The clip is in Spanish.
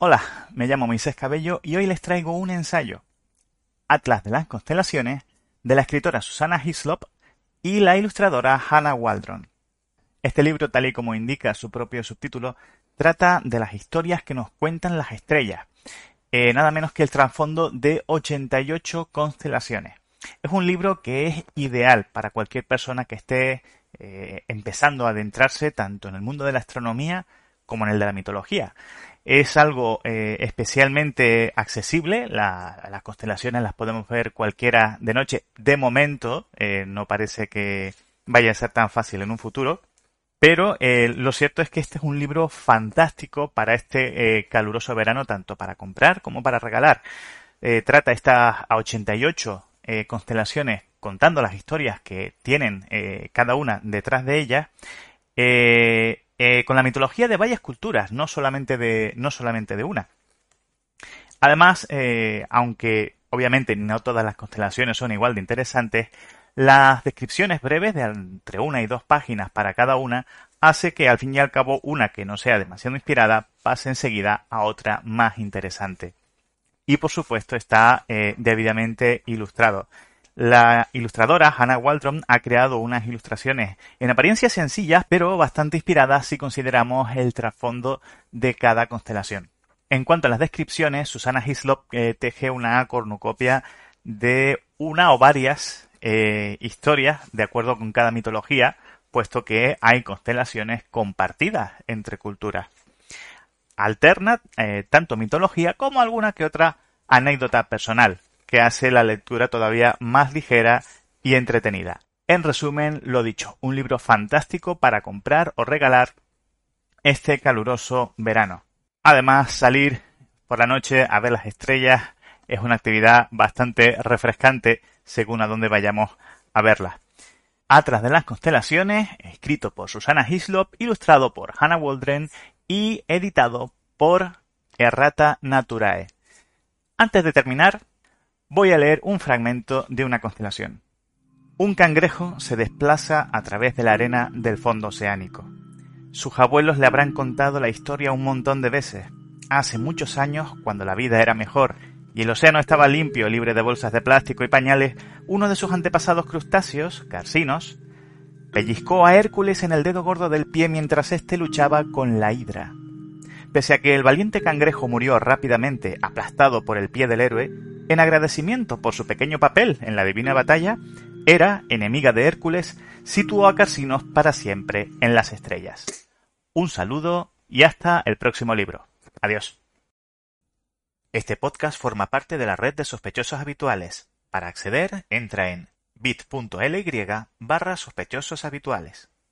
Hola, me llamo Moisés Cabello y hoy les traigo un ensayo. Atlas de las constelaciones de la escritora Susana Hislop y la ilustradora Hannah Waldron. Este libro, tal y como indica su propio subtítulo, trata de las historias que nos cuentan las estrellas, eh, nada menos que el trasfondo de 88 constelaciones. Es un libro que es ideal para cualquier persona que esté eh, empezando a adentrarse tanto en el mundo de la astronomía como en el de la mitología. Es algo eh, especialmente accesible, las constelaciones las podemos ver cualquiera de noche. De momento, eh, no parece que vaya a ser tan fácil en un futuro, pero lo cierto es que este es un libro fantástico para este caluroso verano, tanto para comprar como para regalar. trata estas a 88 eh, constelaciones contando las historias que tienen eh, cada una detrás de ellas, eh, con la mitología de varias culturas, no solamente de, no solamente de una. Además, aunque obviamente no todas las constelaciones son igual de interesantes, las descripciones breves de entre una y dos páginas para cada una hace que al fin y al cabo una que no sea demasiado inspirada pase enseguida a otra más interesante y por supuesto está eh, debidamente ilustrado. La ilustradora Hannah Waldron ha creado unas ilustraciones en apariencia sencillas, pero bastante inspiradas si consideramos el trasfondo de cada constelación. En cuanto a las descripciones, Susana Hislop eh, teje una cornucopia de una o varias eh, historias de acuerdo con cada mitología, puesto que hay constelaciones compartidas entre culturas alterna eh, tanto mitología como alguna que otra anécdota personal, que hace la lectura todavía más ligera y entretenida. En resumen, lo dicho, un libro fantástico para comprar o regalar este caluroso verano. Además, salir por la noche a ver las estrellas es una actividad bastante refrescante según a dónde vayamos a verlas. Atrás de las constelaciones, escrito por Susana Hislop, ilustrado por Hannah Waldron y editado por Errata Naturae. Antes de terminar, voy a leer un fragmento de una constelación. Un cangrejo se desplaza a través de la arena del fondo oceánico. Sus abuelos le habrán contado la historia un montón de veces. Hace muchos años, cuando la vida era mejor y el océano estaba limpio, libre de bolsas de plástico y pañales, uno de sus antepasados crustáceos, carcinos, pellizcó a Hércules en el dedo gordo del pie mientras éste luchaba con la hidra. Pese a que el valiente cangrejo murió rápidamente aplastado por el pie del héroe, en agradecimiento por su pequeño papel en la divina batalla, Hera, enemiga de Hércules, situó a Carsinos para siempre en las estrellas. Un saludo y hasta el próximo libro. Adiós. Este podcast forma parte de la red de sospechosos habituales. Para acceder, entra en bit.ly barra sospechosos habituales.